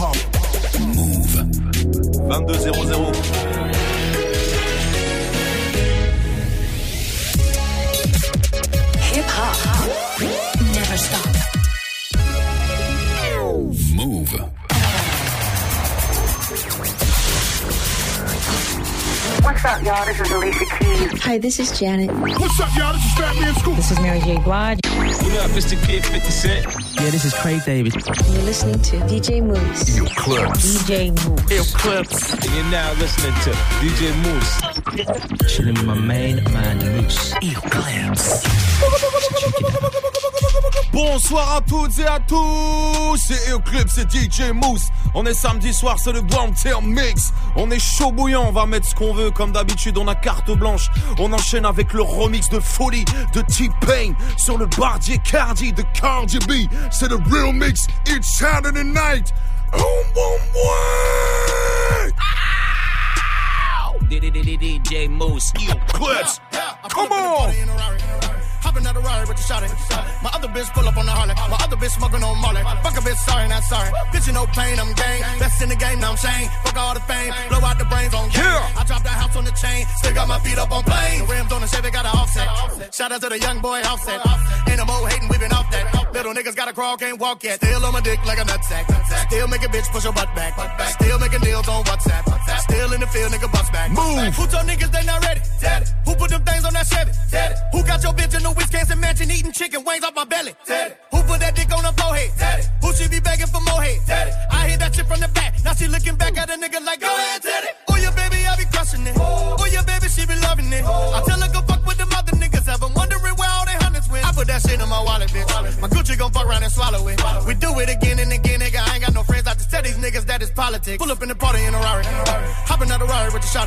hop. Move. 22-0-0. Hip hop. Never stop. Move. What's up, y'all? This is Alicia. Hi, this is Janet. What's up, y'all? This is Fat Man Scoop. This is Mary J. Blige. What up, Mr. Kid 50 Cent? Yeah, this is Craig David. You're listening to DJ Mouss. Yo, Clips. DJ Mouss. Ill Clips. And you're now listening to DJ Mouss. Chilling with my main man, Mouss. Bonsoir à toutes et à tous, c'est Eclipse, c'est DJ Mousse. On est samedi soir, c'est le Grand Term Mix. On est chaud bouillant, on va mettre ce qu'on veut. Comme d'habitude, on a carte blanche. On enchaîne avec le remix de folie de T-Pain sur le Bardier Cardi de Cardi B. C'est le real mix, it's Saturday night. Boom, boom. DJ Moose. Clips, come on. Hopping out the Rari with the shot My other bitch pull up on the Harley. My other bitch smoking on Molly. Fuck a bitch, sorry, not sorry. Bitch, you no pain, I'm gang. Best in the game, now I'm Shane. Fuck all the fame. Blow out the brains on game. Yeah. I dropped the house on the chain. Still got my feet up on plane. The rims on the Chevy got an offset. Shout out to the young boy offset. Ain't no more hating, we been off that. Little niggas gotta crawl, can't walk yet. Still on my dick like a nutsack. Still make a bitch push her butt back. Still making deals on WhatsApp. Still in the field, nigga bust back. Move. Who told niggas they not ready? Who put them things on that Chevy? Who got your bitch in the Wisconsin mansion eating chicken wings off my belly? Who put that dick on her forehead? Who she be begging for more head? I hit that shit from the back. Now she looking back at a nigga like, go ahead, Teddy. Oh, your baby, I be crushing it. Oh, your baby, she be loving it. I tell her go fuck with them other niggas. I've been wondering where all they hundreds went. I put that shit in my wallet, bitch. My Gucci gon' fuck around and swallow it. We do it again and again, tell these niggas that is politics. Pull up in the party in a Rari. Hopping out the Rari with the shot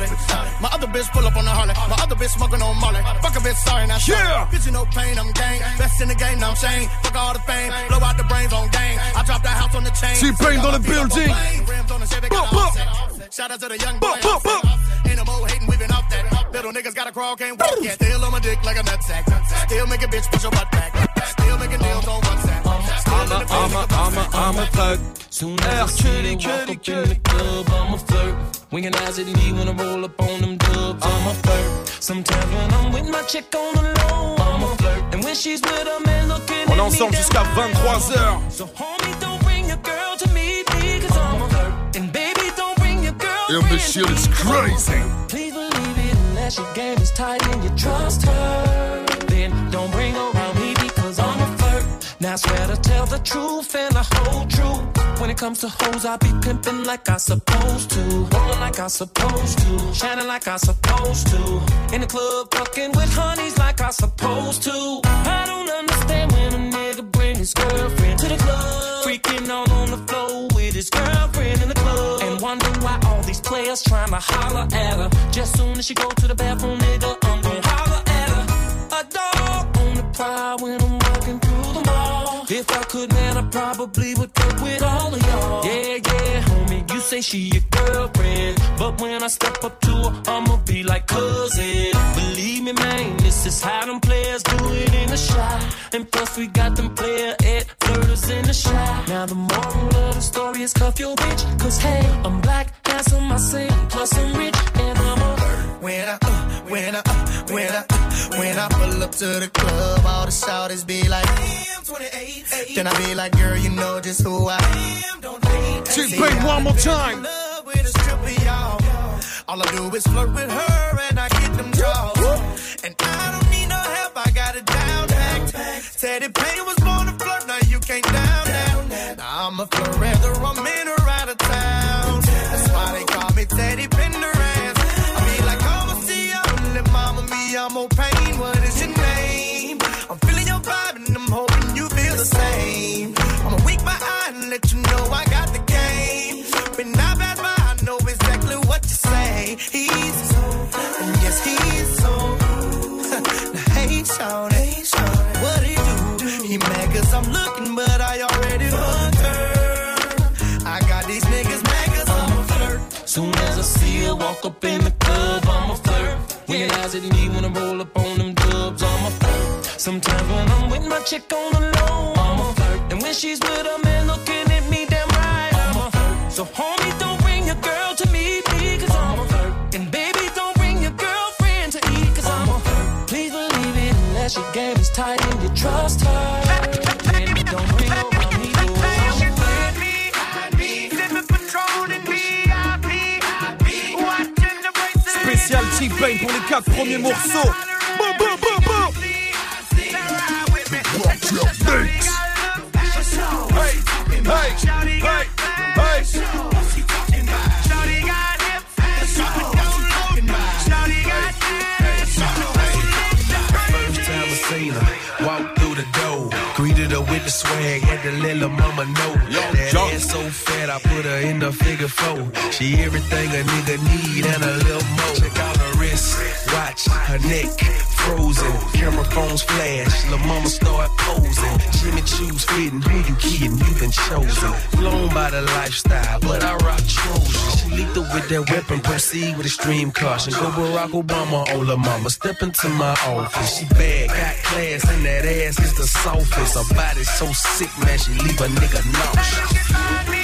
My other bitch pull up on the Harley. My other bitch smoking on Molly. Fuck a bitch, sorry, sorry. Yeah. Bitch, you no pain, I'm gang. Best in the game, now I'm Shane. Fuck all the fame. Blow out the brains on gang. I dropped the house on the chain. T-Pain Still on the my feet up on building. plane. Rims on the Chevy, got Bump, an bump. offset. Shout out to the young boy. Bump, bump, bump. Ain't no more hating, we been off that. Little niggas gotta crawl, can't walk yet. Still on my dick like a nutsack. Still make a bitch push her butt back. Still making deals on WhatsApp. The field, I'm a, I'm a, I'm a thug. Soon as I see you walk up in the club, I'm a flirt. Winking eyes at me when I roll up on them dubs, I'm a flirt. Sometimes when I'm with my chick on the low, I'm a flirt. And when she's with a man looking On est at me, ensemble jusqu'à I'm a 23h. So homie, don't bring your girl to me, cause I'm a flirt. And baby, don't bring your girl Yo, this shit is crazy. Please believe it unless your game is tight and you trust her. Now I swear to tell the truth and the whole truth. When it comes to hoes, I be pimping like I supposed to. Rolling like I supposed to. Shining like I supposed to. In the club, fucking with honeys like I supposed to. I don't understand when a nigga bring his girlfriend to the club. Freaking out on the floor with his girlfriend in the club. And wonder why all these players trying to holler at her. Just soon as she go to the bathroom, nigga, I'm gon' holler at her. A dog on the prowl when probably would fuck with all of y'all. Yeah, yeah, homie, you say she your girlfriend. But when I step up to her, I'ma be like cousin. Believe me, man, this is how them players do it in the shot. And plus, we got them player at flirters in the shot. Now, the moral of the story is cuff your bitch. Cause hey, I'm black, handsome, I sing, plus I'm rich, and I'm a When I, uh, when I, uh, when I, uh, when I pull up to the club, all the shouters be like, damn, 28. Then I be like, girl, you know just who I am. Don't hate. T-Pain one more time. Love with a stripper, y'all. I do is flirt with her and I get them draws. And I don't need no help, I got it down. Pack. Teddy Payne was He's so, and yes, he's so. now, hey, Shawty, what he do? He mad cause I'm looking, but I already fucked her. I got these niggas mad cause I'm a flirt. Soon as I see her walk up in the club, I'm a flirt. When your eyes at me when I roll up on them dubs, I'm a flirt. Sometimes when I'm with my chick on the low, I'm a flirt. And when she's with a T-Pain pour les 4 premiers morceaux. Boum, boum, boum, boum. Hey, hey, hey, hey. First time I seen her, walk through the door. Greeted her with the swag, had to let her mama know. That Joe. ass so fat, I put her in the figure four. She everything a nigga need and a little more. Check out wrist, watch her neck, frozen. Camera phones flash, lil' mama start posing. Jimmy Choo's fitting, who you kidding? You been chosen. Blown by the lifestyle, but I rock Trojan. She lethal with that weapon, proceed with extreme caution. Go Barack Obama oh, on la mama, step into my office. She bad, got class, and that ass is the softest. Her body so sick, man, she leave a nigga nauseous.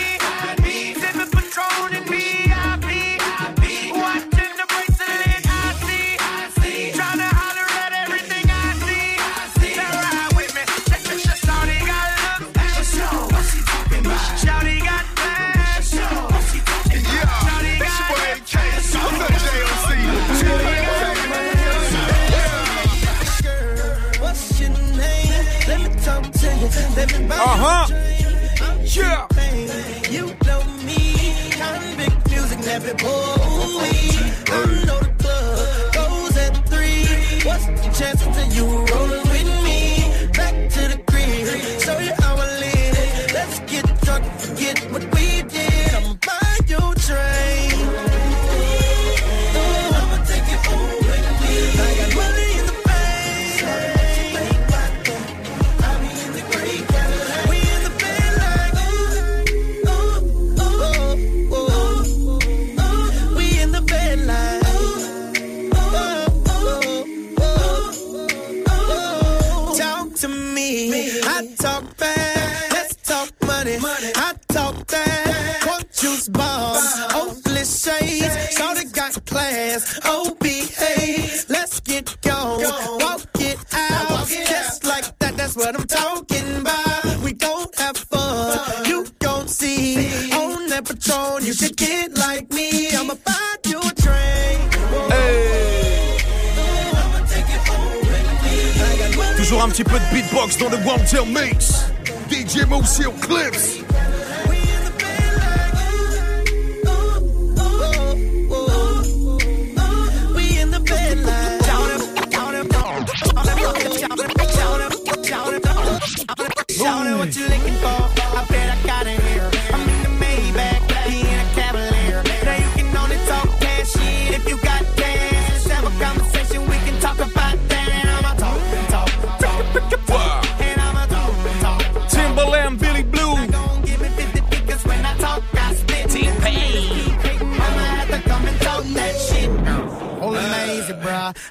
You. Let me buy you Uh-huh. Yeah. You know me, convict music, never boy. I talk that. Quote juice bombs. Oakley shades. Shorty got class. Oh, behave. Let's get gone. Walk it out. Just like that. That's what I'm talking about. We gon' have fun. You gon' see. On that Patron, you should get like me. I'ma buy you a drink. I'ma take it home with me. I got money Toujours un petit peu de beatbox dans le Wanted Mix. DJ au clips. Shout out what you looking for.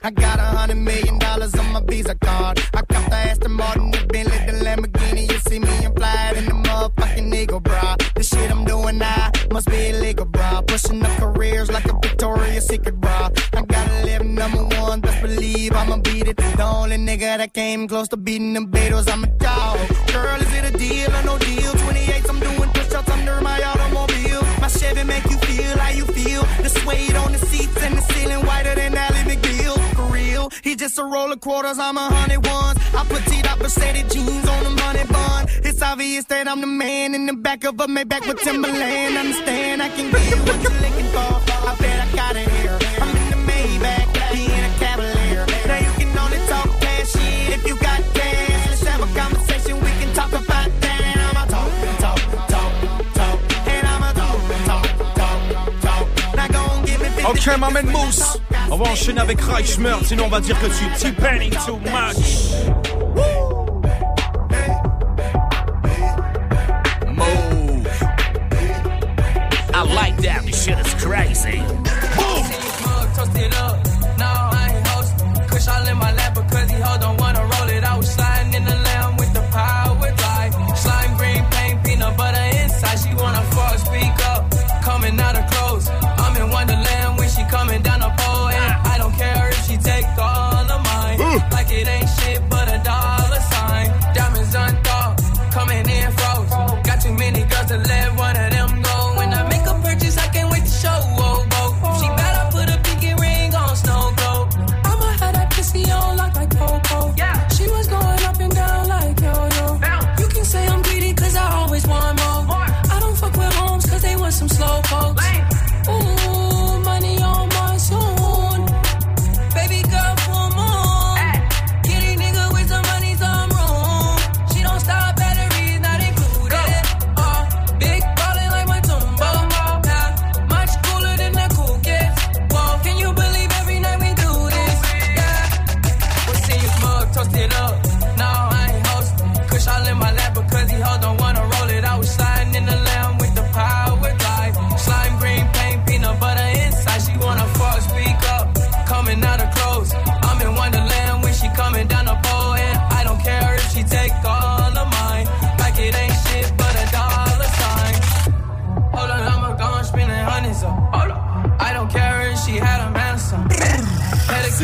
I got a hundred million dollars on my Visa card. I got the Aston Martin, the Bentley, the Lamborghini. You see me and fly in the motherfucking Eagle, bruh. The shit I'm doing now must be illegal, bruh. Pushing up careers like a Victoria's Secret, bruh. I gotta live number one, best believe I'ma beat it. The only nigga that came close to beating them Beatles, I'm a dog. Girl, is it a deal or no deal? 28, I'm doing push-ups under my automobile. My Chevy make you feel how you feel. The suede on the the just a roll of quarters, I'm a hundred ones. I put up Mercedes jeans on them honey bun. It's obvious that I'm the man in the back of a Maybach with Timberland. Understand, I can you what you're looking for. I bet I got it here. I'm in the Maybach, he in a Cavalier. Now you can only talk cash shit if you got cash. Let's have a conversation, we can talk about that. And I'ma talk, talk, talk, talk. And I'ma talk, talk, talk, talk. Now go and give me 50 Ok, because m'amène On va enchaîner avec Reichmer, sinon on va dire que tu T-Penning too much.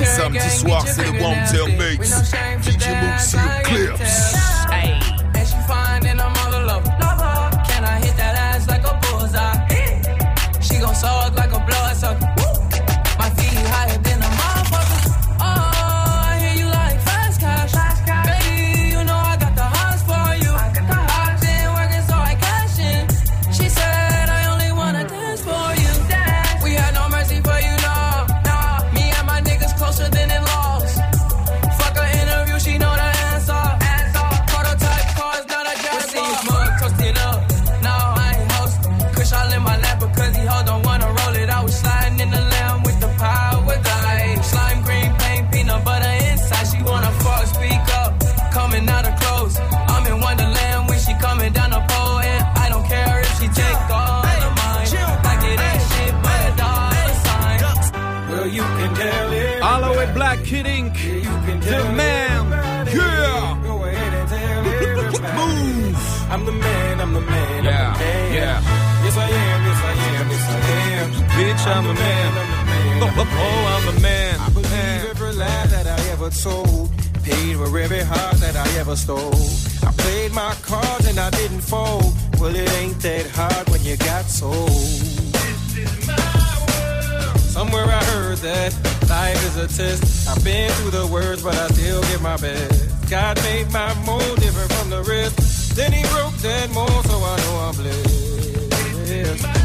Samedi soir, c'est le One Tail Mix. DJ man. Oh, I'm the man. I believe every lie that I ever told. Paid for every heart that I ever stole. I played my cards and I didn't fold. Well, it ain't that hard when you got sold. This is my world. Somewhere I heard that life is a test. I've been through the worst, but I still give my best. God made my mold different from the rest. Then he broke that mold, so I know I'm blessed.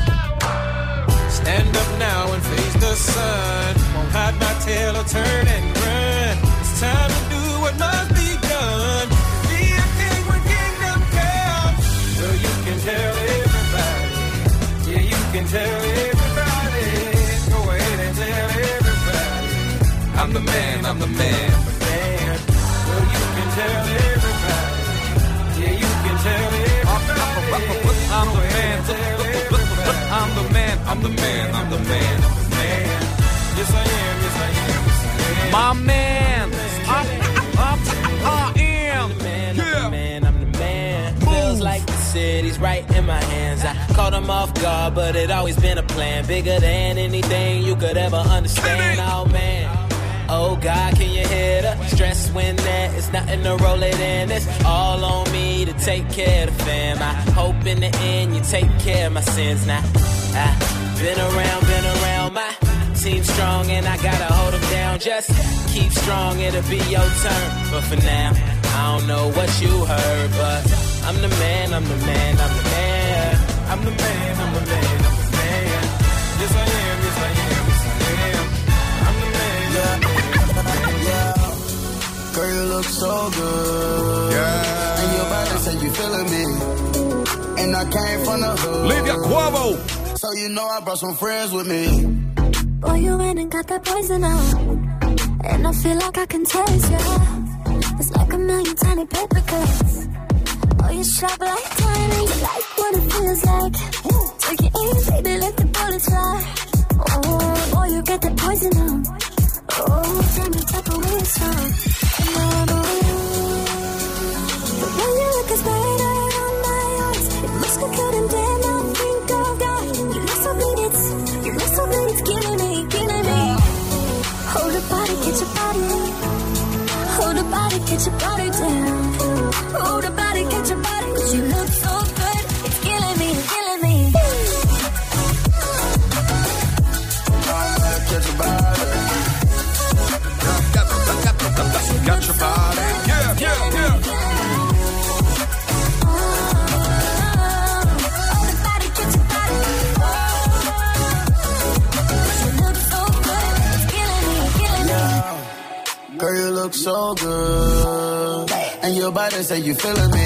Stand up now and face the sun. Won't hide my tail or turn and run. It's time to do what must be done. Be a king when kingdom comes. Well, you can tell everybody. Yeah, you can tell everybody. Go ahead and tell everybody. I'm the man, I'm the man, the man. Well, you can tell everybody. I'm the man. I'm the man. I'm the man. Yes, I am. Yes, I am. Yes, I am. My man. I'm, I'm, I am. Yeah. the man, I'm the man. Feels like the city's right in my hands. I caught him off guard, but it always been a plan. Bigger than anything you could ever understand. Oh man. Oh God, can you hear the stress when there is nothing to roll it in? It's all on me to take care of the fam. I hope in the end you take care of my sins now. I've been around, been around my team strong and I gotta hold them down. Just keep strong, it'll be your turn. But for now, I don't know what you heard, but I'm the man, I'm the man, I'm the man. I'm the man, I'm the man, I'm the man. Yes, I am, yes, I am, yes, I am. I'm the man. Yeah, Girl, you look so good. Yeah. And your body say you feeling me. And I came from the hood. Livia Quavo. So you know I brought some friends with me. Boy, you went and got that poison out. And I feel like I can taste ya. It's like a million tiny paper cuts. Oh, you sharp like tiny. You like what it feels like. Take it easy, baby, let the bullets fly. Oh, boy, you get that poison out. Oh, tell me, take away your song. No, no. The way you look is brighter on say you feeling me.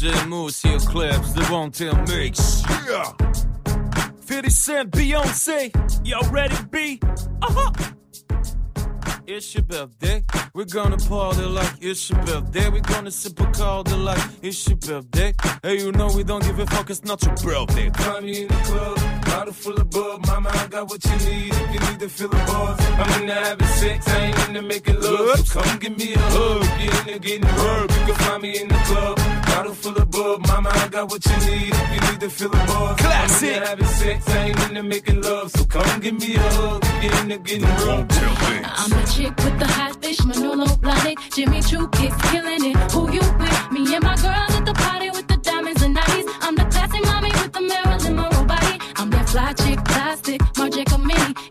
DJ Mouss here, clips, the tail mix. Yeah! 50 Cent, Beyonce, y'all ready, B? Uh-huh! It's your birthday. We're gonna party like it's your birthday. We're gonna sip a cold like it's your birthday. Hey, you know we don't give a fuck, it's not your birthday. Find me in the club, bottle full of bub. Mama, I got what you need if you need to fill the buzz. I'm into having sex, I ain't into making love. So come give me a hug, get into getting rubbed. You can find me in the club, bottle full of bub. Mama, I got what you need if you need to fill the buzz. Classic. I'm having sex, I ain't into making love. So come give me a hug, get into getting rubbed. I'm the chick with the hot fish, Manolo Blahnik, Jimmy Choo kicks, killing it. Who you with? Me and my girls at the party with the diamonds and nighties. I'm the classy mommy with the Marilyn Monroe body. I'm that fly chick, plastic, Marc Mini.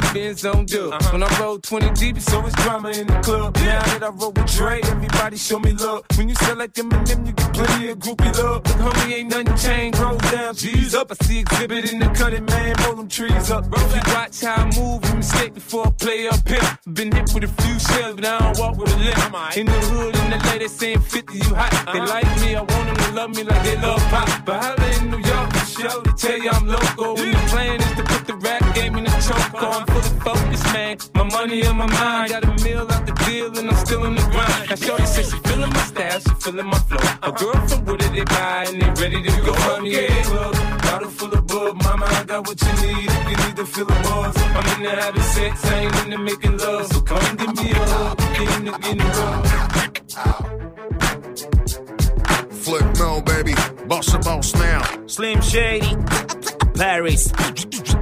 The Benz on dub. When I roll 20 deep, so it's always drama in the club. Yeah. Now that I roll with Dre, everybody show me love. When you sell like Eminem, you get plenty of groupie love. Look, homie, ain't nothing changed. Rolls down, G's up. I see exhibit in the cutting, man. Roll them trees up. If you watch how I move, you mistake before I play up here. Been hit with a few shells, but I don't walk with a limp. In the hood, in the lady saying 50, you hot. They like me, I want them to love me like they love pop. But holla in New York, for show, they tell you I'm local. When the plan is to put the rap game in the choke on. Fully focused, man. My money on my mind. Got a meal out the deal, and I'm still in the grind. Now, Shorty says she feeling my style, she feeling my flow. A girl from Wooded, they buy, and they ready to go. Money in the club, bottle full of bub. Mama, I got what you need if you need to feel the buzz. I'm into having sex, I ain't into making love. So come give me a hug, get into getting rough. Flip no, baby. Boss a boss now. Slim Shady. Paris.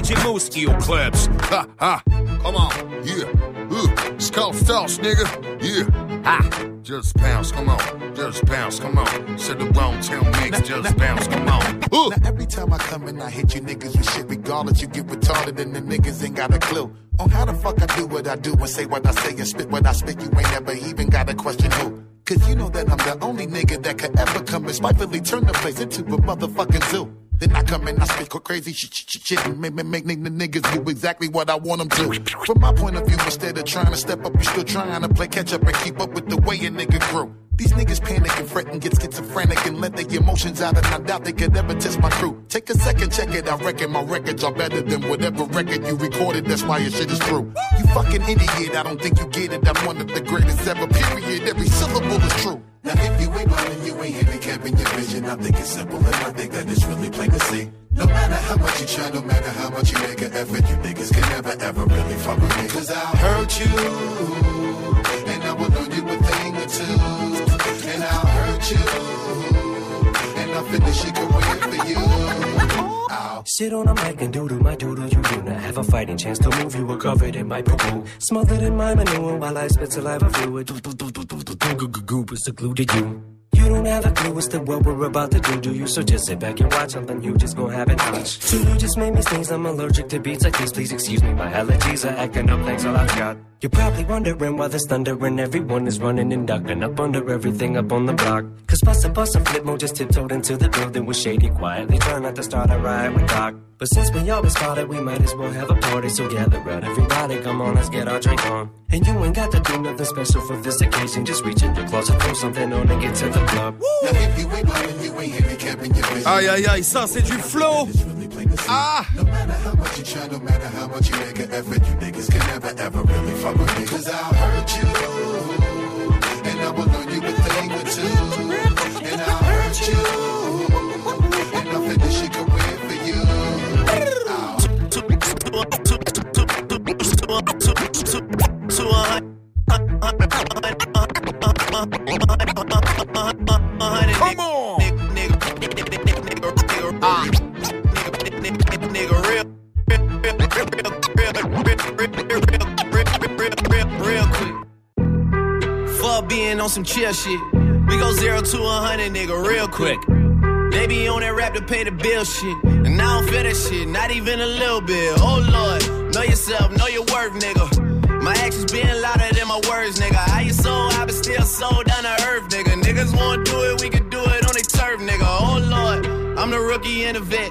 DJ Mouss, Eel Clips. Ha ha. Come on. Yeah. Ooh. Skull toss, nigga. Yeah. Ha. Just bounce, come on. Just bounce, come on. Said the wrong tail mix. Just bounce, come on. Ooh. Now every time I come in, I hit you niggas with shit. Regardless, you get retarded and the niggas ain't got a clue. On how the fuck I do what I do and say what I say and spit what I spit. You ain't never even got a question who. Cause you know that I'm the only nigga that could ever come and spitefully turn the place into a motherfucking zoo. Then I come and I spit crazy shit, shit, shit, shit make, make, make the niggas do exactly what I want them to. From my point of view, instead of trying to step up, you still trying to play catch up and keep up with the way a nigga grew. These niggas panic and fret and get schizophrenic and let their emotions out, and I doubt they could ever test my crew. Take a second, check it. I reckon my records are better than whatever record you recorded. That's why your shit is true. You fucking idiot. I don't think you get it. I'm one of the greatest ever. Period. Every syllable is true. Now if you ain't blind, you ain't handicapping your vision. I think it's simple and I think that it's really plain to see. No matter how much you try, no matter how much you make an effort, you niggas can never ever really fuck with me. Cause I'll hurt you, and I will know you a thing or two and I'll hurt you. And nothing that she can win for you. Sit on a mic and doodle my doodle. You do not have a fighting chance to move. You were covered in my poo poo, smothered in my manure while I spit saliva fluid. Goop is secluded you. You don't have a clue as to what we're about to do, do you? So just sit back and watch something you just gonna have it touch. So you just made me sneeze. I'm allergic to beats like this. Please excuse me, my allergies are acting up. Thanks, a lot, God. You're probably wondering why there's thunder and everyone is running and ducking up under everything up on the block. Cause Bust and Bust and Flipmode just tiptoed into the building with Shady quietly trying not to start a riot with Doc. But since we always caught it, we might as well have a party. So gather round, everybody, come on, let's get our drink on. And you ain't got to do nothing special for this occasion. Just reach in your closet, throw something on and get to the club. Now if you ain't blind, you ain't handicapping your vision. Aïe aïe aïe, ça c'est du flow. Ah. No matter how much you try, no matter how much you make an effort, you niggas can never ever really fuck with me. Cause I'll hurt you, and I will know you a thing or two. And I'll hurt you, and I'll finish your career for you. Come on. Nigga, real, real quick. Fuck being on some chill shit. We go zero to a hundred, nigga, real quick. They be on that rap to pay the bill shit. And I don't feel that shit, not even a little bit. Oh Lord, know yourself, know your worth, nigga. My actions being louder than my words, nigga. How you so high but still so down to earth, nigga. Niggas wanna do it, we can do it on they turf, nigga. Oh Lord, I'm the rookie and the vet.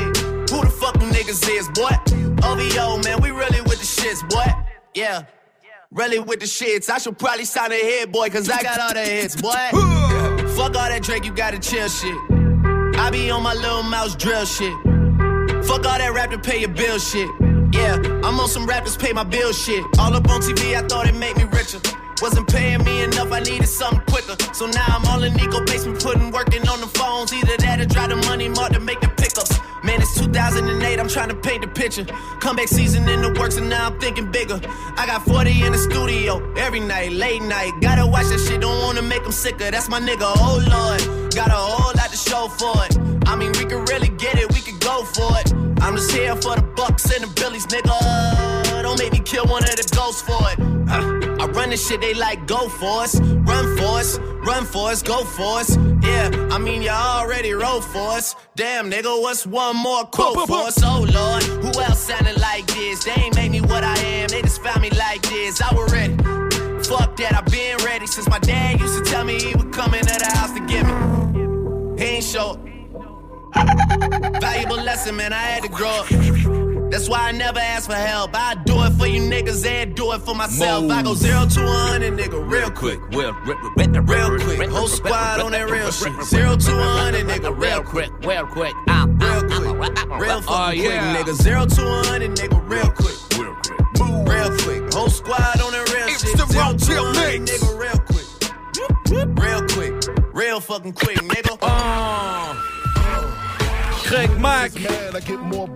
who the fuck them niggas is, boy? OVO, man, we really with the shits, boy. Yeah. Really with the shits. I should probably sign a hit, boy, cause I got all the hits, boy. Fuck all that Drake, you gotta chill shit. I be on my little mouse drill shit. Fuck all that rap to pay your bill shit. Yeah, I'm on some rappers pay my bill shit. All up on TV, I thought it made me richer. Wasn't paying me enough, I needed something quicker. So now I'm all in Nico basement, putting working on the phones. Either that or drive the money mark to make the pickups. Man, it's 2008, I'm trying to paint the picture. Comeback season in the works, and now I'm thinking bigger. I got 40 in the studio every night, late night. Gotta watch that shit, don't wanna make them sicker. That's my nigga, oh lord. Got a whole lot to show for it. I mean, we could really get it, we could go for it. I'm just here for the bucks and the billies, nigga. Don't make me kill one of the ghosts for it. Uh, I run this shit, they like go for us, run for us, run for us, go for us. Yeah, I mean you already wrote for us. Damn, nigga, what's one more quote for us? Oh lord, who else sounded like this? They ain't made me what I am, they just found me like this. I was ready. Fuck that, I've been ready since my dad used to tell me he would come into the house to get me. He ain't show. Valuable lesson, man. I had to grow up. That's why I never ask for help. I do it for you niggas and do it for myself. I go zero to one and nigga real quick. Real, real quick. Whole squad on that real shit. Zero to one and nigga real quick. Real quick. Real quick. Real fucking quick, nigga. Zero to one and nigga real quick. Real quick. Real quick. Whole squad on that real It's shit. the Zero to and Mix. nigga real quick. Real quick. Real fucking quick, nigga. Craig Mack,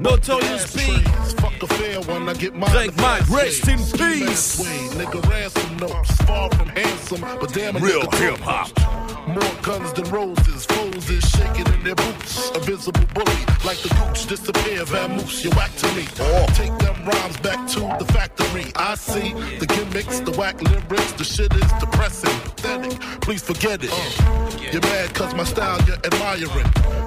Notorious B. Fuck a fair one, I get my Craig Mack, rest in peace. Nigga, ransom notes, far from handsome, but damn Real hip hop. More guns than roses, foes is shaking in their boots. A visible bully, like the gooch disappear, vamoose, you whack to me. Take them rhymes back to the factory. I see the gimmicks, the whack lyrics, the shit is depressing, pathetic. Please forget it. Oh, you're mad cause my style you're admiring.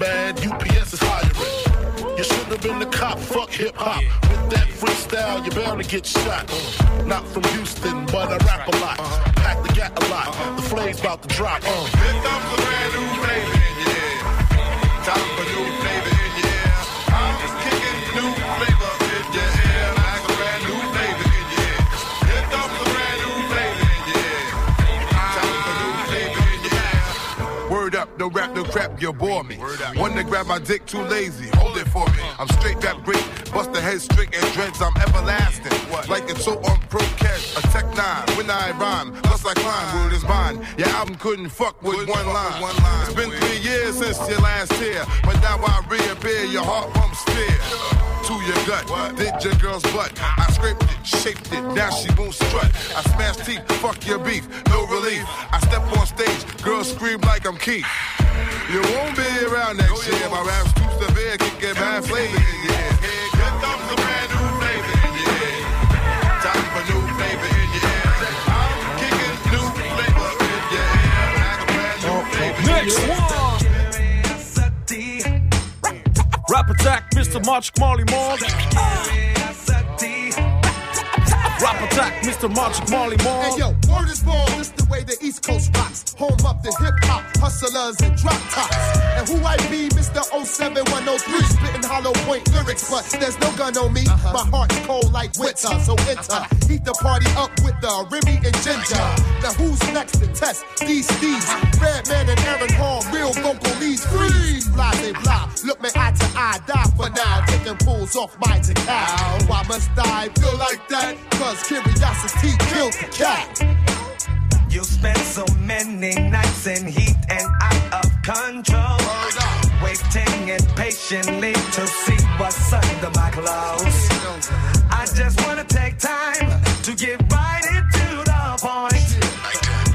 Mad, UPS is hiring. You should have been the cop, fuck hip hop. With that freestyle, you're bound to get shot. Not from Houston, but I rap a lot. Pack the gat a lot. The flame's about to drop. Uh. Comes a brand new flavor in your ear. Word up, no rap, no crap, you bore me. One to grab my dick, too lazy. Hold it for me. I'm straight rap great. Bust the head strict and dreads, I'm everlasting. Like it's so on pro cash, a tech nine. When I rhyme, plus I climb, word is mine. Your album couldn't fuck with one line. It's been three years since your last tear, but now I reappear, your heart pumps fear. To your gut, did your girl's butt. I scraped it, shaped it, now she won't strut. I smash teeth, fuck your beef, no relief. I step on stage, girls scream like I'm Keith. You won't be around next year. My rap's too severe, can get bad flavor in your ear. Here comes a brand new Rap Attack, Mr. March Molly Mark. Rap Attack, Mr. March Molly Mark. Hey yo, word is born, this the way the East Coast rocks. Home up the hip hop, hustlers and drop tops. And who I be, Mr. 07103, spitting hollow point lyrics, but there's no gun on me. Uh-huh. My heart's cold like winter, so enter. Heat the party up with the Remy and Ginger. Now who's next to test these thieves? Redman and Aaron Hall, real vocal leads. Freeze, blase blah. Look me eye to eye, die for now. Taking pulls off my decal. Why must I feel like that? Cause curiosity kills the cat. You spend so many nights in heat and out of control. Waiting impatiently to see what's under my clothes. I just wanna take time to get right into the point.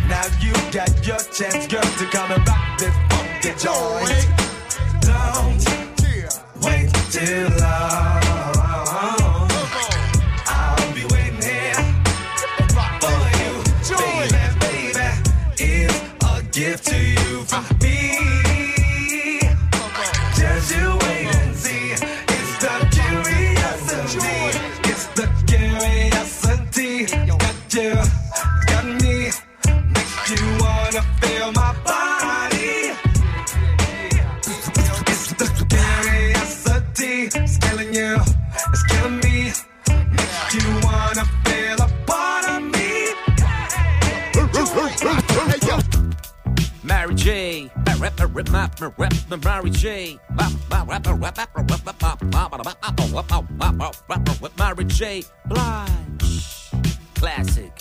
Now you got your chance, girl, to come and rock this funky joint. Don't wait till rip the Mary J. Rap rap rap with Mary J. Blige classic.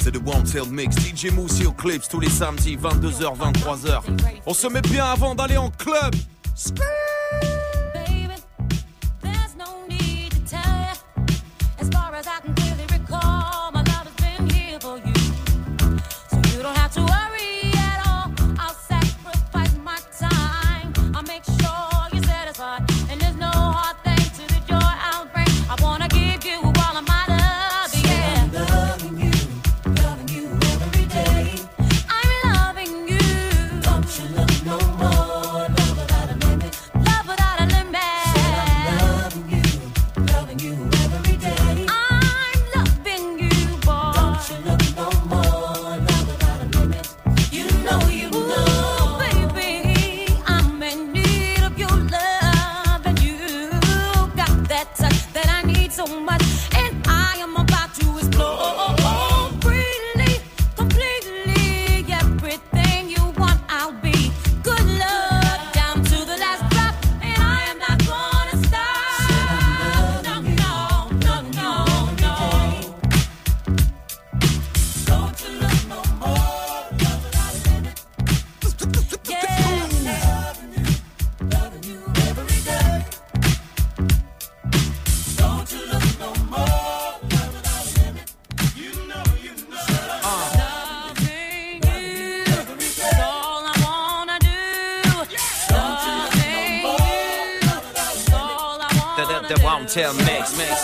C'est The One Tail Mix, DJ Moussi aux clips tous les samedis 22h 23h. On se met bien avant d'aller en club. Scream to worry Tell Max, Max.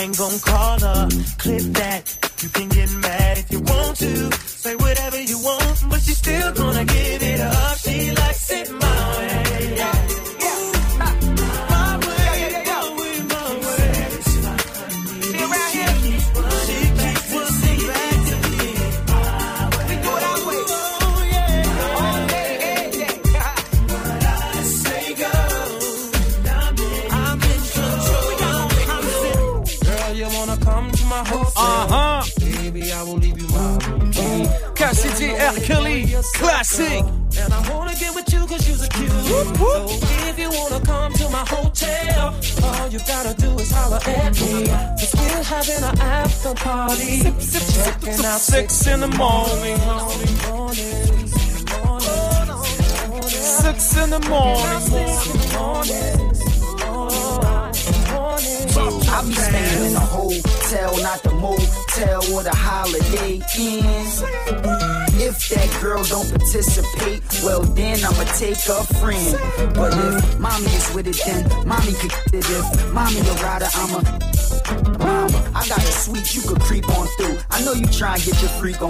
I ain't gonna call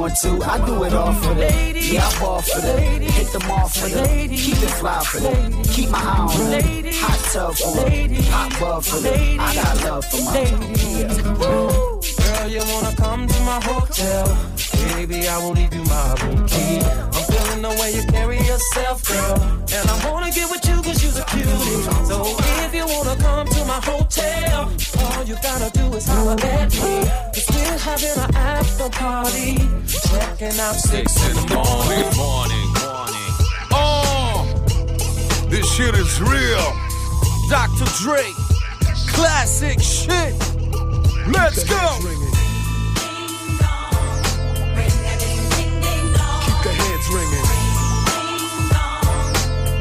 get your freak on too. I do it all for the yeah, I ball for the hit them off for the keep it fly for the keep my eye on the hot tub for the hot bub for the I got love for my yeah. Girl, you wanna come to my hotel? Baby, I will leave you my room key. I'm feeling the way you carry yourself, girl. And I wanna get with you cause you're a cutie. So if you wanna come to my hotel, all you gotta do is holler at me. Cause we're having an after party. Checking out six in the morning. morning, morning. Oh, this shit is real. Dr. Dre, classic shit. Let's go. Keep the heads ringing.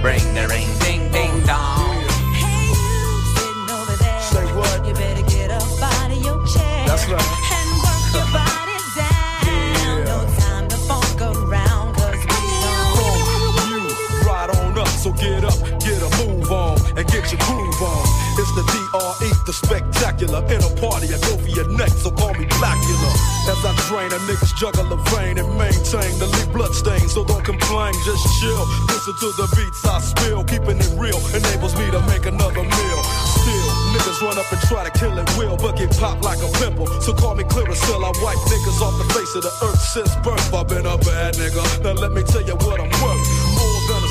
Bring the ring, ding, ding, dong. Hey, you sitting over there. Say what? You better get up out of your chair. That's right. DRE, the spectacular. In a party, I go for your neck, so call me Blackula. As I drain, a niggas juggle a vein and maintain the lead blood stain, so don't complain, just chill. Listen to the beats I spill, keeping it real enables me to make another meal. Still, niggas run up and try to kill it will, but get popped like a pimple. So call me Clearasil, I wipe niggas off the face of the earth since birth. I've been a bad nigga. Now let me tell you what I'm worth.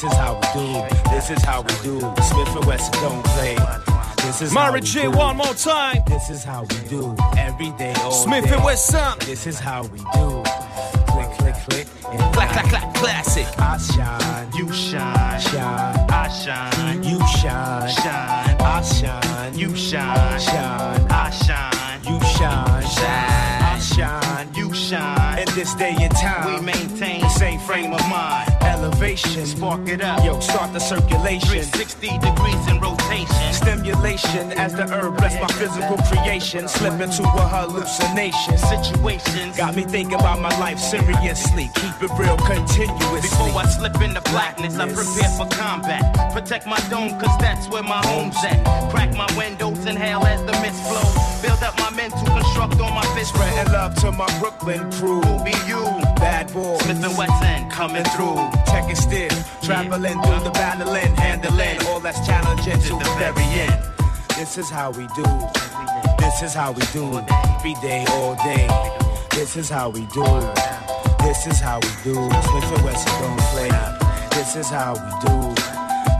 This is how we do. This is how we do. Smith and Wesson don't play. This is how we J, do. one more time. This is how we do. Every day, all Smith day. and Wesson. This is how we do. Click, click, click. And Clack, clack, clack, classic. I shine, you shine, shine. I shine, you shine, shine. I shine, you shine, shine. I shine, you shine, shine. I shine, you shine. In this day and time, we maintain the same frame of mind. Elevation, spark it up. Yo, start the circulation. 360 degrees in rotation. Stimulation as the herb bless my physical creation. Slip into a hallucination. Situations got me thinking about my life seriously. Keep it real continuously. Before I slip into blackness, I prepare for combat. Protect my dome, cause that's where my home's at. Crack my windows, inhale as the mist flows. Build up my mental construct on my fist. Spreading love to my Brooklyn crew. Who be you? Bad boy. Smith and Wesson coming through. And stiff. Traveling through the battling, handling all that's challenging to the very end. This is how we do. This is how we do. Every day, all day. This is how we do. This is how we do. Smith and Wesson don't play. This is how we do.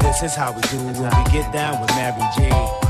This is how we do when we get down with Mary J.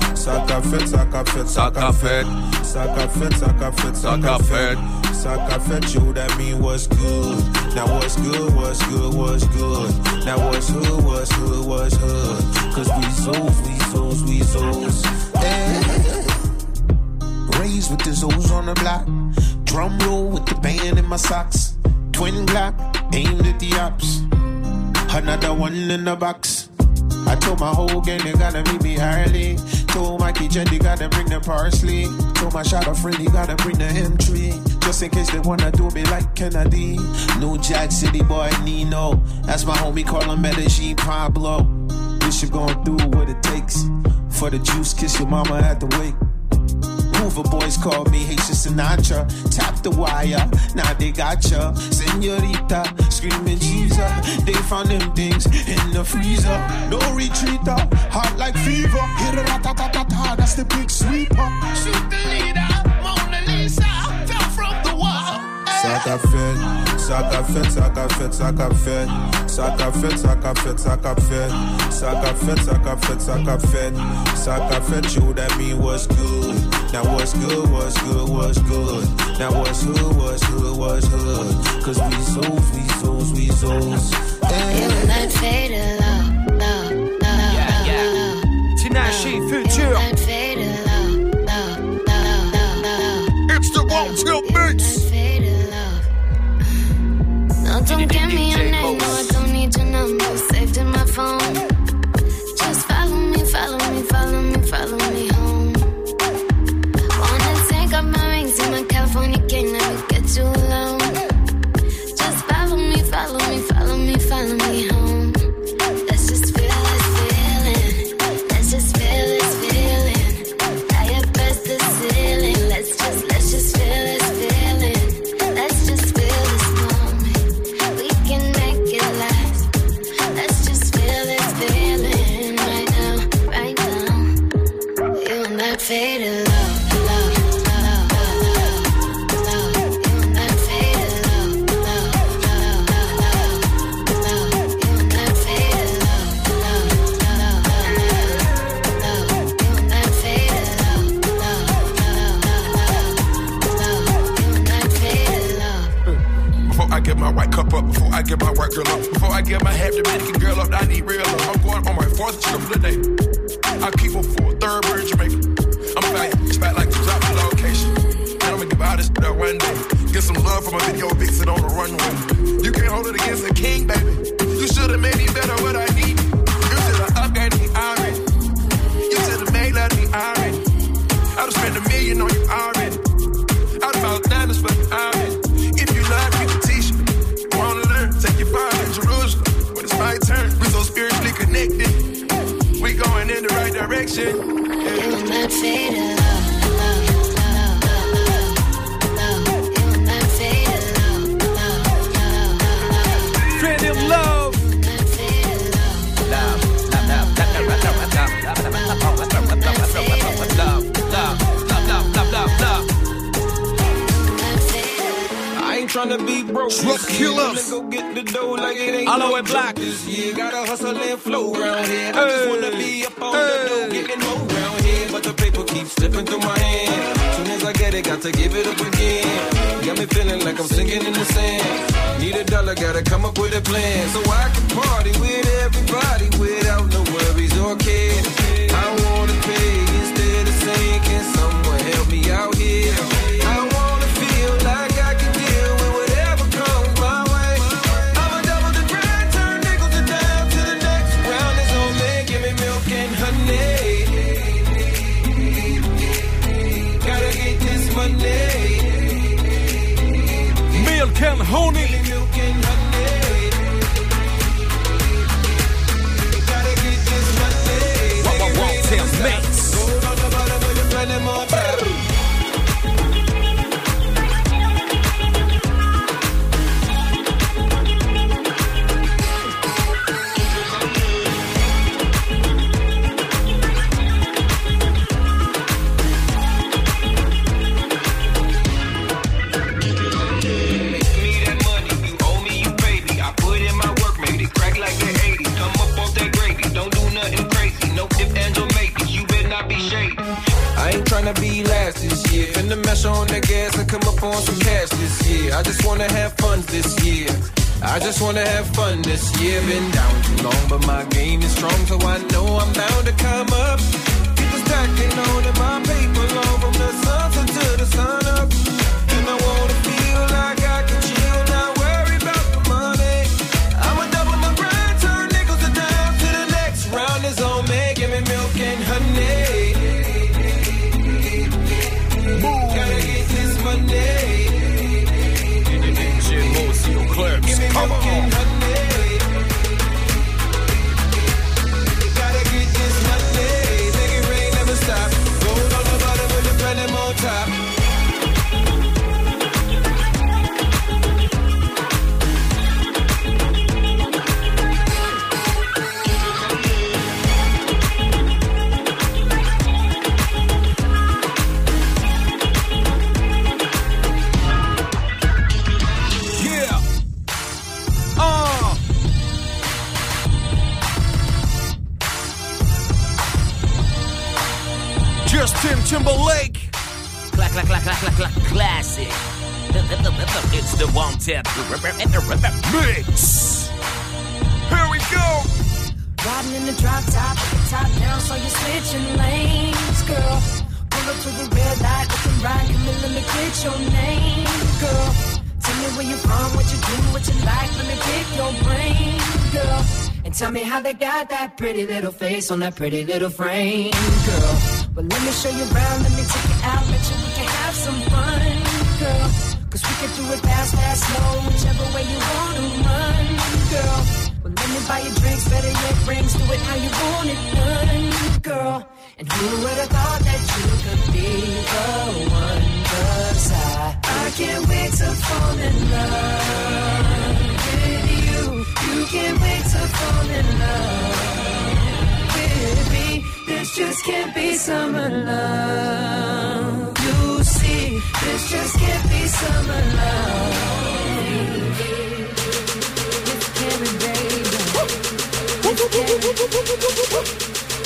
Sac à fête, sac à fête, sac à fête. Sac à fête, sac à fête, sac à fête. Sac à fête, yo, that mean what's good. Now what's good, what's good, what's good. Now what's hood, what's hood, what's hood. Cause we souls, we souls, we souls. Yeah. Raised with the O's on the block. Drum roll with the band in my socks. Twin Glock, aimed at the ops. Another one in the box. I told my whole gang they gotta meet me early. Told Mikey Jen they gotta bring the parsley. Told my shadow friend they gotta bring the M3. Just in case they wanna do me like Kennedy. New Jack City boy Nino. That's my homie call him Medellin Pablo. Wish you gon' do what it takes. For the juice, kiss your mama at the wake. Hoover boys call me Haitian Sinatra. Tap the wire, now they got ya. Senorita, screaming Jesus. They found them things in the freezer. No retreater, hot like fever. Hit a rat-a-tat-tat, that's the big sweeper. Shoot the leader, Mona Lisa, fell from the wall. Fait, saca fait, fait, saca fait, fait, saca fait, you that mean what's good. Now what's good, what's good, what's good. Now what's hood, what's hood, what's hood. Cause we souls, ain't tryna be broke. Year. killers. Go get the dough like it ain't know no it black. joke This year gotta hustle and flow around here. I just wanna be up on the Hey. dough, getting more. But the paper keeps slipping through my hand. Soon as I get it, got to give it up again. Got me feeling like I'm sinking in the sand. Need a dollar, gotta come up with a plan. So I can party with everybody without no worries or cares. I wanna pay instead of can someone help me out here? opponent. Year. Finna measure on the gas and come up on some cash this year. I just wanna have fun this year. I just wanna have fun this year. Been down too long, but my game is strong, so I know I'm bound to come up. People stacking on in my paper long from the sunset to the sun up. And I wanna feel like I can classic. It's the tap mix. Here we go. Riding in the drop top, top down, so you're switching lanes, girl. Pull up to the red light, looking right, in, let me get your name, girl. Tell me where you from, what you do, what you like, let me pick your brain, girl. And tell me how they got that pretty little face on that pretty little frame, girl. But let me show you around, let me take you out, bet you Cause we can do it fast, fast, slow, whichever way you wanna run, girl. Well, let me buy you drinks, better yet rings, do it how you want it done, girl. And who would have thought that you could be the one? Cause I, I can't wait to fall in love with you. You can't wait to fall in love with me. This just can't be summer love. This just can't be summer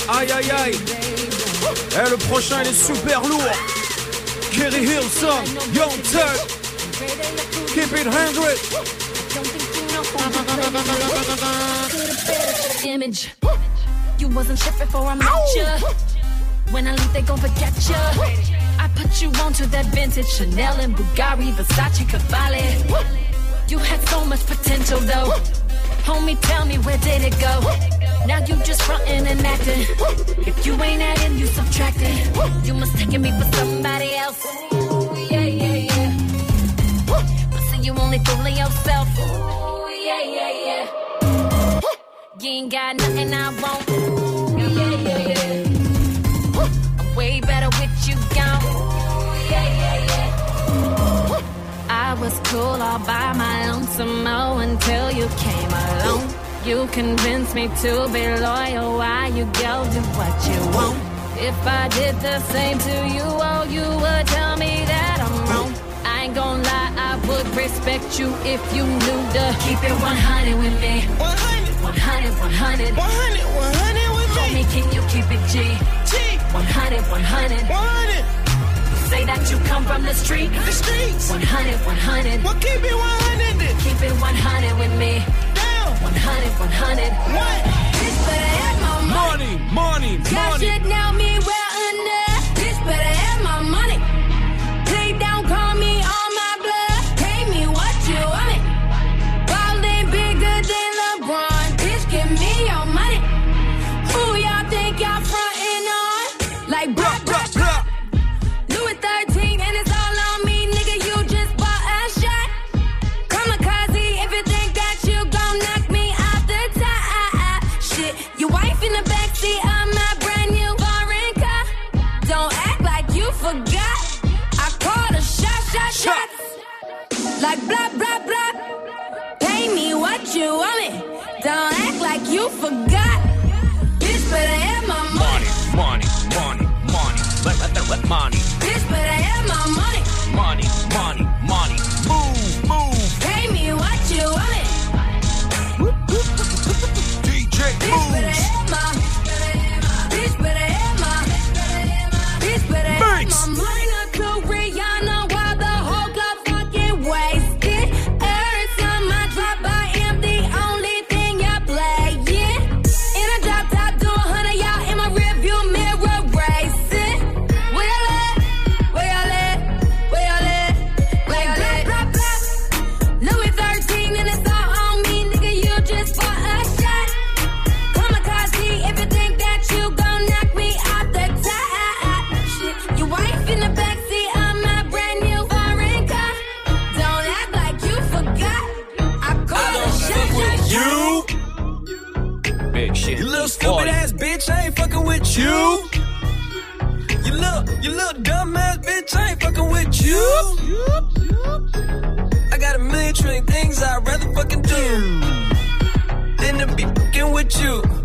Aïe aïe aïe. Eh, le prochain il est super lourd. Kerry Hilson, Young Turk. Keep it 100. image. You wasn't before I met ya. When I leave, they gon' forget ya. Put you onto that vintage Chanel and Bugatti, Versace, Cavalli. You had so much potential though. Homie, tell me where did it go? Now you just frontin' and acting. If you ain't adding, you subtracting. You must taking me for somebody else. Ooh, yeah, yeah, yeah. But see, you only fooling yourself. Ooh, yeah, yeah, yeah. You ain't got nothing I want. Yeah, yeah, yeah. I'm way better with you gone. I was cool all by my lonesome oh, until you came along. You convinced me to be loyal. Why you go do what you want? If I did the same to you, oh, you would tell me that I'm wrong. I ain't gon' lie, I would respect you if you knew to keep it 100 with me. 100, 100, 100, 100, 100 with me. Homie, can you keep it G? G. 100, 100, 100. That you come from the street. The streets. 100, 100. Well, keep it 100 then. Keep it 100 money, You little, you little dumb ass bitch, I ain't fucking with you. I got a million trillion things I'd rather fucking do than to be fucking with you.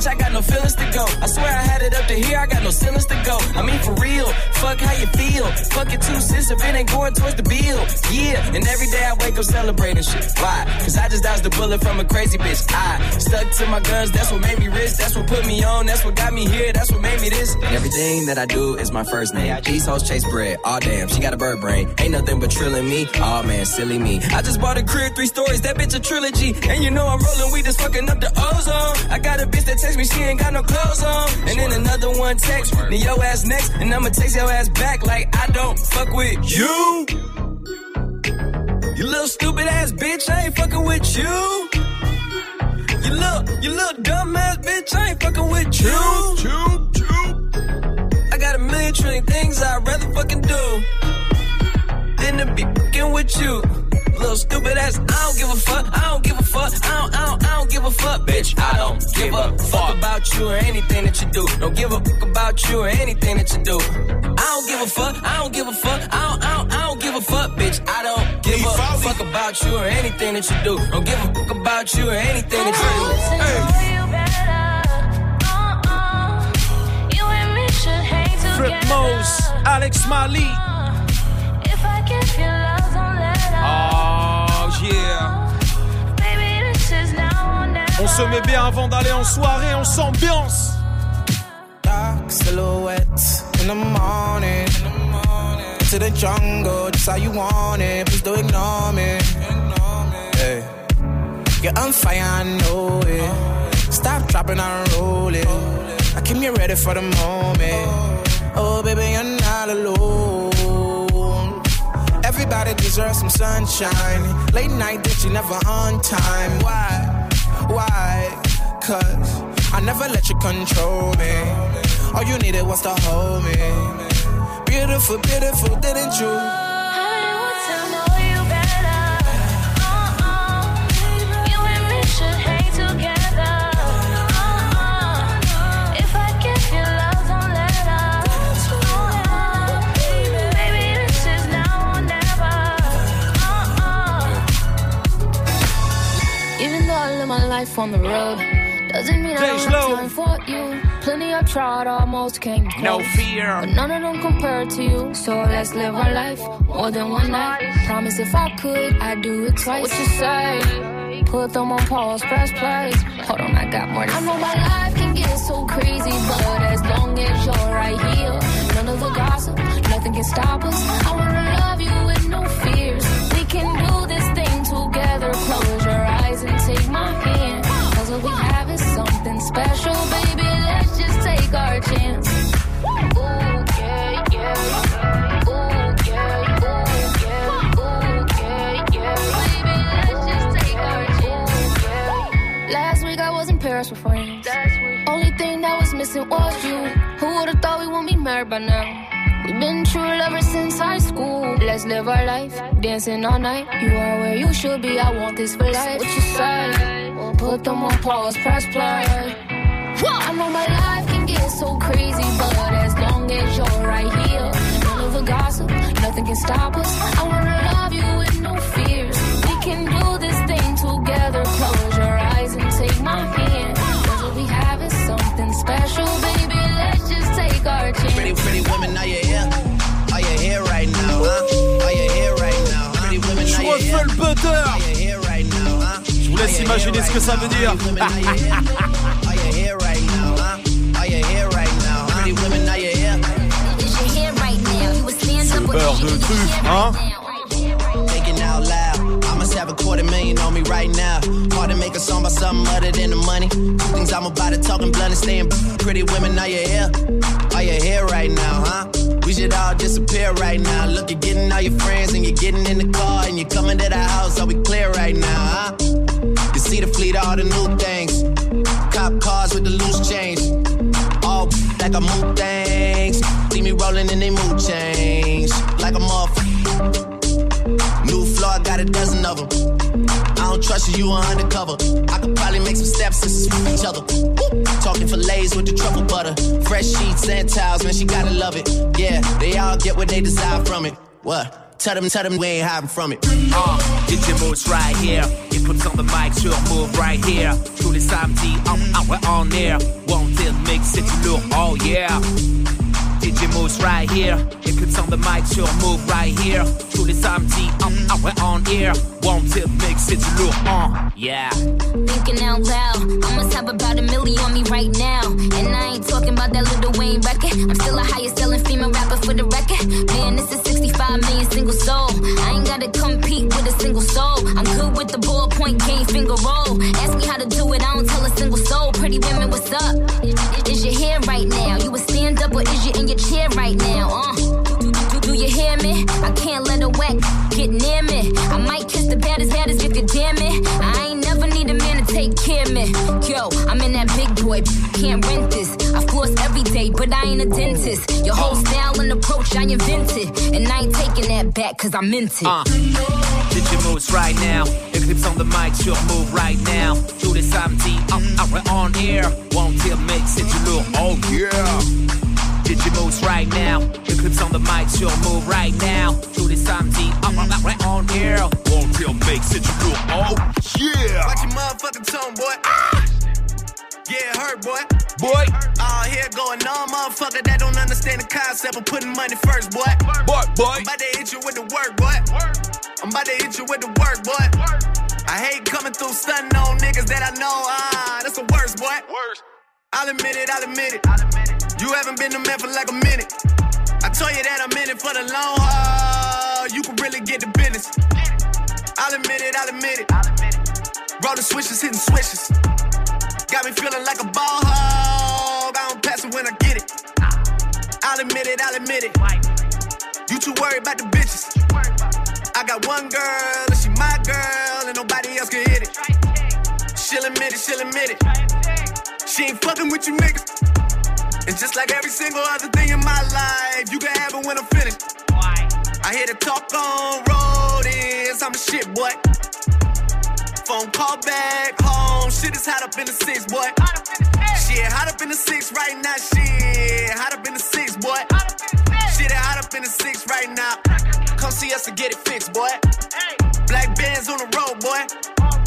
Bitch, I got no feelings to go. I swear I had it up to here, I got no ceilings to go. I mean, for real, fuck how you feel. Fuck it two cents if it ain't going towards the bill. Yeah, and every day I wake up celebrating shit. Why? Cause I just dodged the bullet from a crazy bitch. I stuck to my guns, that's what made me rich. That's what put me on, that's what got me here, that's what made me this. Everything that I do is my first name. These hoes chase bread. Aw damn, she got a bird brain. Ain't nothing but trilling me. Aw man, silly me. I just bought a crib, three stories, that bitch a trilogy. And you know I'm rolling weed, just fucking up the ozone. I got a bitch that text me, she ain't got no clothes on. And then another one text, then your ass next, and I'ma text your ass back like I don't fuck with you. You little stupid ass bitch, I ain't fucking with you. You little, you little dumb ass bitch, I ain't fucking with you. I got a million trillion things I'd rather fucking do than to be fucking with you. Little stupid ass, I don't give a fuck, I don't give a fuck, I don't, I don't, I don't give a fuck, bitch. I don't give a fuck about you or anything that you do. Don't give a fuck about you or anything that you do. I don't give a fuck, I don't give a fuck, I don't, I don't, I don't give a fuck, bitch. I don't give a fuck about you or anything that you do. Don't give a fuck about you or anything that you do. Hey. Flip Mose, Alex Mali. Se met bien avant d'aller en soirée, on s'ambiance. Dark silhouettes in the morning. To the jungle, just how you want it. Please don't ignore me. Hey. You're on fire, I know it. Stop dropping and roll it. I keep you ready for the moment. Oh, baby, you're not alone. Everybody deserves some sunshine. Late night, that you never on time. Why? Why? Cause I never let you control me. All you needed was to hold me. Beautiful, beautiful, didn't you? My life on the road, doesn't mean I don't Dej have time for you. Plenty I tried, almost came close. No fear. But none of them compare to you. So let's live our life more than one night. Promise if I could, I'd do it twice. What you say? Put them on pause, press play. Hold on, I got more to I know my life can get so crazy, but as long as you're right here, none of the gossip, nothing can stop us. I wanna love you with no fears. We can do this thing together. Close your eyes and take my hand. Cause what we have is something special, baby. Let's just take our chance. Ooh, yeah, yeah. Ooh, yeah, ooh, yeah. Ooh, yeah, yeah. Baby, let's just take our chance. Last week I was in Paris with friends. Only thing that was missing was you. Who would've thought we wouldn't be married by now? Been true lovers since high school. Let's live our life, dancing all night. You are where you should be. I want this for life. What you say? We'll put them on pause, press play. I know my life can get so crazy, but as long as you're right here, none of the gossip, nothing can stop us. I wanna love you with no fears. We can do this thing together. Close your eyes and take my hand. Cause what we have is something special, chance. Pretty, pretty women, are you here? Are you here right now, huh? Are you here right now? Pretty women, Je are you here? le butter. Are you here right now, huh? Je vous laisse imaginer ce que ça veut dire. Are you here? Right now, huh? Are you here right now? Pretty women, are you here? Beurre de truffe, hein? Thinking out loud. I must have a quarter million on me right now. Something other than the money. Things I'm about to talking blunt and staying pretty women. Are you here? Are you here right now, huh? We should all disappear right now. Look, you're getting all your friends and you're getting in the car and you're coming to the house. Are we clear right now, huh? You see the fleet, all the new things. Cop cars with the loose change. All like a mood things. See me rolling in they mood change. Like a motherfucker. New floor, I got a dozen of them. I don't trust you, you are undercover. I could probably make some steps and swim each other. Talking fillets with the truffle butter. Fresh sheets and towels, man, she gotta love it. Yeah, they all get what they desire from it. What? Tell them, tell them we ain't hiding from it. Uh, your Mouss right here. It puts on the mic sur Mouv' right here. Les samedis, oh, ah ouais, on air. Wanted mix, c'est du lourd, oh yeah. Mouss right here. Écoute sur the mic sur Mouv' right here. Tous les samedis, oh, ah ouais, on air. Wanted mix, c'est du lourd, oh yeah. Thinking out loud, I must have about a million on me right now. And I ain't talking about that little Wayne record. I'm still a highest selling female rapper for the record. Man, this is 65 million single soul. I ain't gotta compete with a single soul. I'm good with the ballpoint game, finger roll. Ask me how to do it, I don't tell a single soul. Pretty women, what's up? Is your hair right now? You your chair right now? Uh. Do, do, do you hear me? I can't let a whack get near me. I might kiss the baddest, baddest if you damn it. I ain't never need a man to take care of me. Yo, I'm in that big boy, can't rent this. I floss every day, but I ain't a dentist. Your whole style and approach I invented. And I ain't taking that back, cause I meant it. Uh. DJ Mouss right now. If Eclipse on the mic sur Mouv' right now. Tous les samedis, oh, ah ouais, on air. Wanted mix, c'est du lourd, oh yeah. DJ Mouss right now. Eclipse on the mic sur Mouv' right now. Tous les samedis, oh, ah ouais, on air. Wanted mix, c'est du lourd, oh yeah. Watch your motherfucking tone, boy. Ah! Yeah, hurt, boy. Boy. All here going on, motherfucker that don't understand the concept of putting money first, boy. Boy, boy. I'm about to hit you with the work, boy. I'm about to hit you with the work, boy. I hate coming through stunting on niggas that I know. Ah, that's the worst, boy. Worst. I'll admit it, I'll admit it. You haven't been a man for like a minute. I told you that I'm in it for the long haul. You can really get the business. I'll admit it, I'll admit it. Rolling switches, hitting switches. Got me feeling like a ball hog. I don't pass it when I get it. I'll admit it, I'll admit it. You too worried about the bitches. I got one girl, and she my girl, and nobody else can hit it. She'll admit it, she'll admit it. She ain't fucking with you niggas. And just like every single other thing in my life, you can have it when I'm finished. I hear the talk on road is I'm a shit boy. Phone call back home, shit is hot up in the six, boy. Shit, hot up in the six right now, shit. Hot up in the six, boy. Shit, hot up in the six right now. Come see us and get it fixed, boy. Black bands on the road, boy.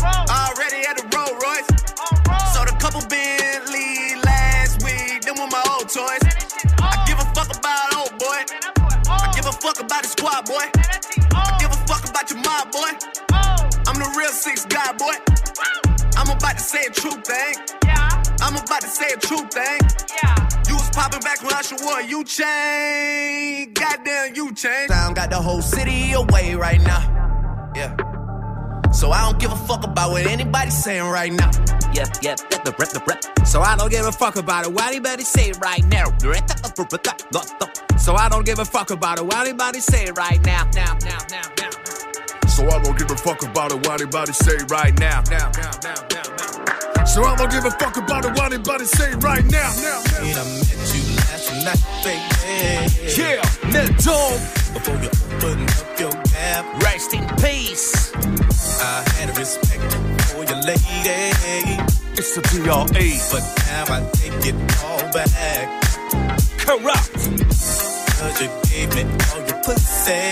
Already at the Rolls Royce. Sold a couple Bentley toys. I give a fuck about old boy. I give a fuck about the squad, boy. I give a fuck about your mob, boy. I'm the real six guy, boy. I'm about to say a true thing. Yeah. I'm about to say a true thing. Yeah. You was popping back when I Usher wore a U chain. Goddamn, you changed. Sound got the whole city away right now. Yeah. So I don't give a fuck about what anybody's saying right now. Yep, yep, yep, the rep, the rep. So I don't give a fuck about it. What anybody say right now? So I don't give a fuck about it. What anybody say right now? Now, now, now, now. So I don't give a fuck about it, what anybody say right now. Now, now, now, now, now. So I don't give a fuck about it, what anybody say right now. Now, now. And I met you last night, baby. Yeah, Nate Dogg. Before you open up your gap, Rest in peace. I had a respect for your lady. It's the DRE. But now I take it all back. Kurupt. Cause you gave me all your pussy.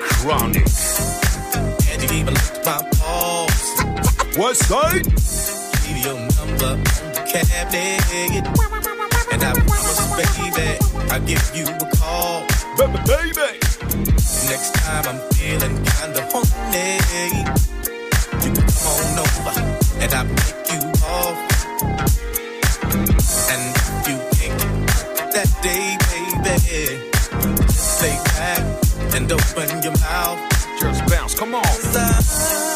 Chronic. And you even licked my balls. What's that? Leave your number the cabinet. And I promise, baby, I'll give you a call. Baby, baby. Next time I'm feeling kinda horny, you can come on over and I'll you off. And if you think that day, baby, just lay back and open your mouth. Just bounce, come on.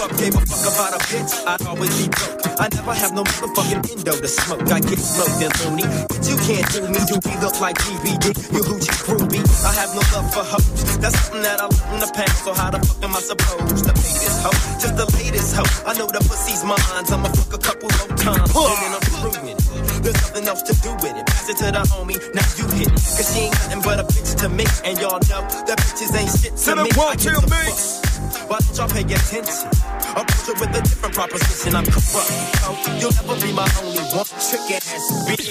Wide world. Well, if Kurupt gave a fuck about a bitch, I'd always be broke. I never have no motherfucking endo to smoke. I get smoked and loony. But you can't do me, you be look like DVD. You hoochie groovy. I have no love for hoes. That's something that I learned in the past. So how the fuck am I supposed to pay this hoe? Just the latest hoe. I know the pussy's mine. I'ma fuck a couple more times. And then I'm it. There's nothing else to do with it. Pass it to the homie, now you hit it. Cause she ain't nothing but a bitch to me. And y'all know that bitches ain't shit to To me. one, two, mix. Why don't y'all pay attention? Approach it with a different proposition. I'm Kurupt. Oh, you'll never be my only one. Trick ass bitch.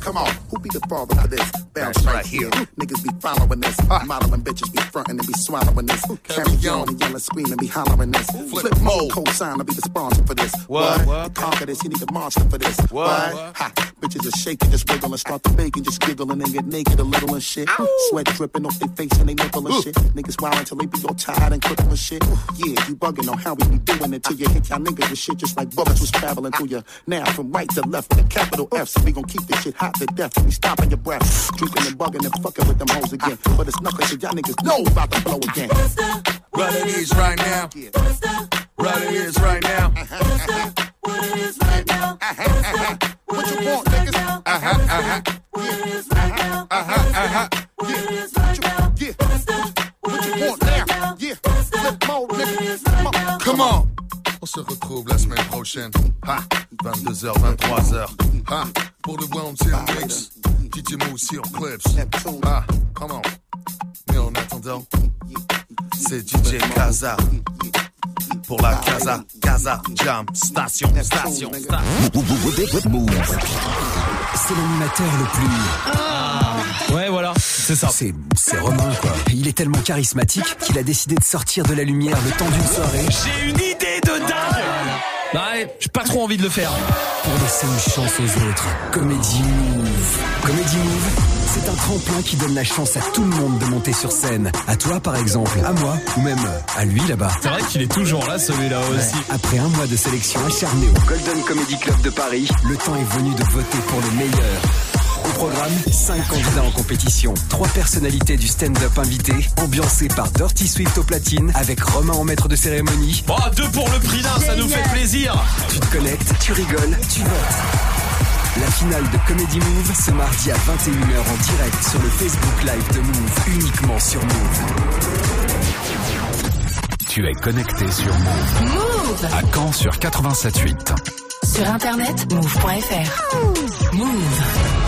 Come on, who be the father of this? Bounce right, here. Niggas be following this. Ah. Modeling bitches be frontin' and be swallowing this. Carry on and yelling, screaming, be hollering this. Flipmode, co-sign, I'll be the sponsor for this. What? To conquer this, you need the monster for this. What? Ha, bitches are shaking, just wiggling, start to baking, just giggling and get naked a little and shit. Sweat dripping off their face and they nipple and shit. Niggas wild until they be all tired and crippled and shit. Yeah, you bugging on how we be doing it till you hit y'all niggas with shit just like bullets was traveling through you. Now from right to left with a capital F, so we gon' keep this shit hot to death. We stopping your breath, drinking and bugging and fucking with them hoes again. But it's nothing that y'all niggas know about to blow again. Right it is right now. Right it is right now. What it is right now. What you want, niggas? Uh-huh, uh-huh. Yeah. Uh-huh, uh-huh. Yeah. What you, yeah. Se retrouve la semaine prochaine. Ha, 22h, 23h. Ha, pour le One Team Mix. DJ Mou sur Clips. Ha, come on. Mais en attendant, c'est DJ Kaza. Pour la Casa, Casa Jam Station, Station, Station. C'est l'animateur le plus. Ouais, c'est ça. C'est, c'est Romain, quoi. Il est tellement charismatique qu'il a décidé de sortir de la lumière le temps d'une soirée J'ai une idée de dingue Ouais, j'ai pas trop envie de le faire. pour laisser une chance aux autres. Comedy Move. Comedy Move, c'est un tremplin qui donne la chance à tout le monde de monter sur scène. À toi, par exemple, à moi, ou même à lui là-bas. C'est vrai qu'il est toujours là, celui-là aussi. Après un mois de sélection acharnée au Golden Comedy Club de Paris, le temps est venu de voter pour le meilleur. Au programme, 5 candidats en compétition, 3 personnalités du stand-up invités, ambiancées par Dirty Swift au platine, avec Romain en maître de cérémonie. Oh, deux pour le prix d'un, ça nous fait plaisir Tu te connectes, tu rigoles, tu votes. La finale de Comedy Move ce mardi à 21h en direct sur le Facebook Live de Move, uniquement sur Move. Tu es connecté sur Move. Move À Caen sur 87.8. Sur internet, move.fr.